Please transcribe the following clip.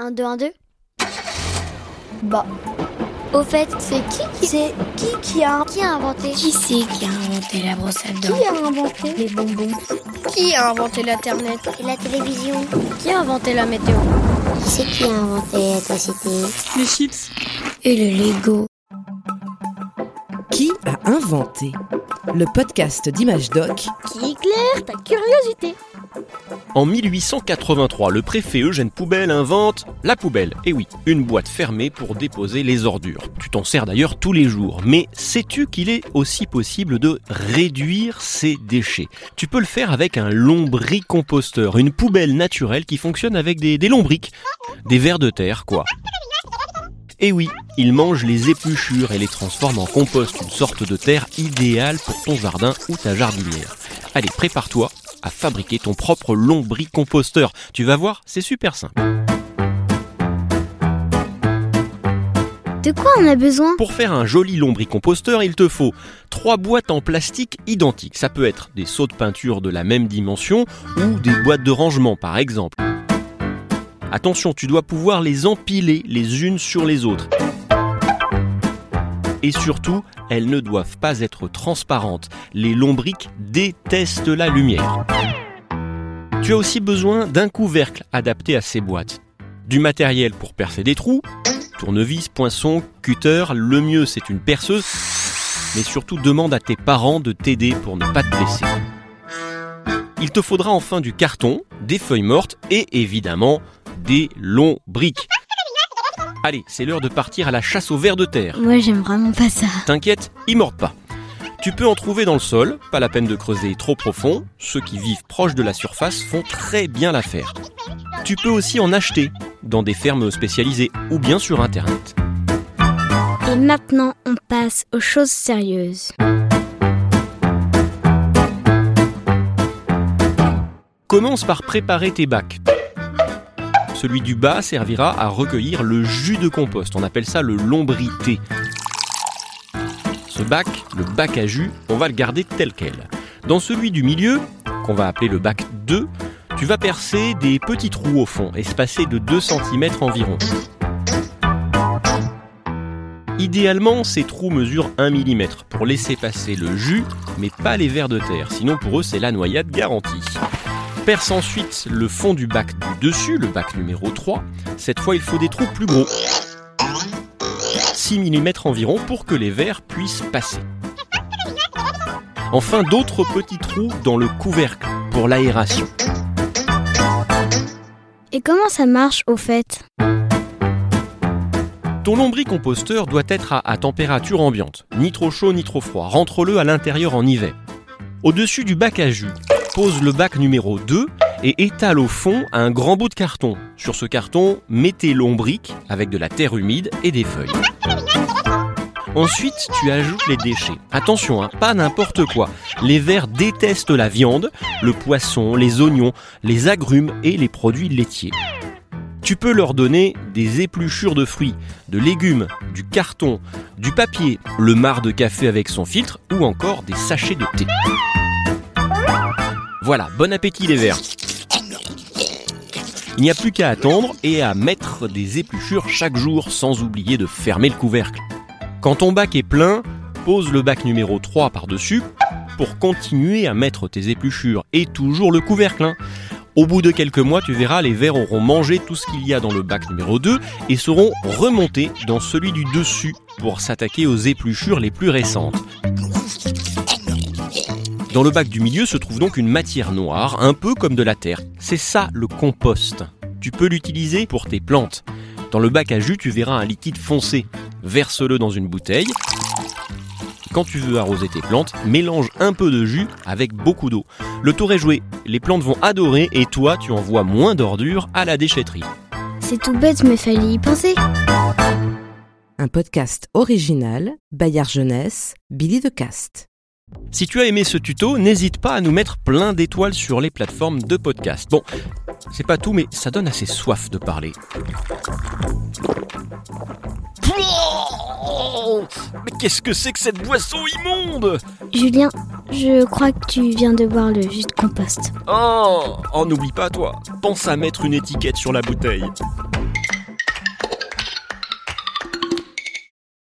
1, 2, 1, 2 Bah, Au fait, c'est qui qui, c'est qui qui a, qui a inventé? Qui c'est qui a inventé la brosse à dents? Qui a inventé Les bonbons? Qui a inventé l'Internet? Et la télévision. Qui a inventé la météo? Qui c'est qui a inventé l'électricité Les chips. Et le Lego. Qui a inventé le podcast d'Image Doc? Qui éclaire ta curiosité En 1883, le préfet Eugène Poubelle invente la poubelle. Et oui, une boîte fermée pour déposer les ordures. Tu t'en sers d'ailleurs tous les jours. Mais sais-tu qu'il est aussi possible de réduire ces déchets? Tu peux le faire avec un lombricomposteur, une poubelle naturelle qui fonctionne avec des, lombriques, des vers de terre quoi. Et oui, il mange les épluchures et les transforme en compost, une sorte de terre idéale pour ton jardin ou ta jardinière. Allez, prépare-toi à fabriquer ton propre lombricomposteur. Tu vas voir, c'est super simple. De quoi on a besoin? Pour faire un joli lombricomposteur, il te faut trois boîtes en plastique identiques. Ça peut être des seaux de peinture de la même dimension ou des boîtes de rangement par exemple. Attention, tu dois pouvoir les empiler les unes sur les autres. Et surtout, elles ne doivent pas être transparentes. Les lombriques détestent la lumière. Tu as aussi besoin d'un couvercle adapté à ces boîtes. Du matériel pour percer des trous, tournevis, poinçon, cutter, le mieux c'est une perceuse, mais surtout demande à tes parents de t'aider pour ne pas te blesser. Il te faudra enfin du carton, des feuilles mortes et évidemment des lombriques. Allez, c'est l'heure de partir à la chasse aux vers de terre. Moi j'aime vraiment pas ça. T'inquiète, ils mordent pas. Tu peux en trouver dans le sol, pas la peine de creuser trop profond. Ceux qui vivent proche de la surface font très bien l'affaire. Tu peux aussi en acheter dans des fermes spécialisées ou bien sur internet. Et maintenant on passe aux choses sérieuses. Commence par préparer tes bacs. Celui du bas servira à recueillir le jus de compost. On appelle ça le lombrité. Ce bac, le bac à jus, on va le garder tel quel. Dans celui du milieu, qu'on va appeler le bac 2, tu vas percer des petits trous au fond, espacés de 2 cm environ. Idéalement, ces trous mesurent 1 mm pour laisser passer le jus, mais pas les vers de terre, sinon pour eux c'est la noyade garantie. Perce ensuite le fond du bac du dessus, le bac numéro 3. Cette fois, il faut des trous plus gros. 6 mm environ pour que les vers puissent passer. Enfin, d'autres petits trous dans le couvercle pour l'aération. Et comment ça marche au fait? Ton lombricomposteur doit être à, à température ambiante, ni trop chaud ni trop froid. Rentre-le à l'intérieur en hiver. Au-dessus du bac à jus, pose le bac numéro 2 et étale au fond un grand bout de carton. Sur ce carton, mettez lombric avec de la terre humide et des feuilles. Ensuite, tu ajoutes les déchets. Attention, hein, pas n'importe quoi. Les vers détestent la viande, le poisson, les oignons, les agrumes et les produits laitiers. Tu peux leur donner des épluchures de fruits, de légumes, du carton, du papier, le marc de café avec son filtre ou encore des sachets de thé. Voilà, bon appétit les vers. Il n'y a plus qu'à attendre et à mettre des épluchures chaque jour sans oublier de fermer le couvercle. Quand ton bac est plein, pose le bac numéro 3 par-dessus pour continuer à mettre tes épluchures et toujours le couvercle. hein. Au bout de quelques mois, tu verras, les vers auront mangé tout ce qu'il y a dans le bac numéro 2 et seront remontés dans celui du dessus pour s'attaquer aux épluchures les plus récentes. Dans le bac du milieu se trouve donc une matière noire, un peu comme de la terre. C'est ça le compost. Tu peux l'utiliser pour tes plantes. Dans le bac à jus, tu verras un liquide foncé. Verse-le dans une bouteille. Quand tu veux arroser tes plantes, mélange un peu de jus avec beaucoup d'eau. Le tour est joué, les plantes vont adorer et toi tu envoies moins d'ordures à la déchetterie. C'est tout bête mais fallait y penser. Un podcast original, Bayard Jeunesse, Billy de Cast. Si tu as aimé ce tuto, n'hésite pas à nous mettre plein d'étoiles sur les plateformes de podcast. Bon, c'est pas tout, mais ça donne assez soif de parler. Oh mais qu'est-ce que c'est que cette boisson immonde? Julien, je crois que tu viens de boire le jus de compost. Oh Oh, n'oublie pas toi, pense à mettre une étiquette sur la bouteille.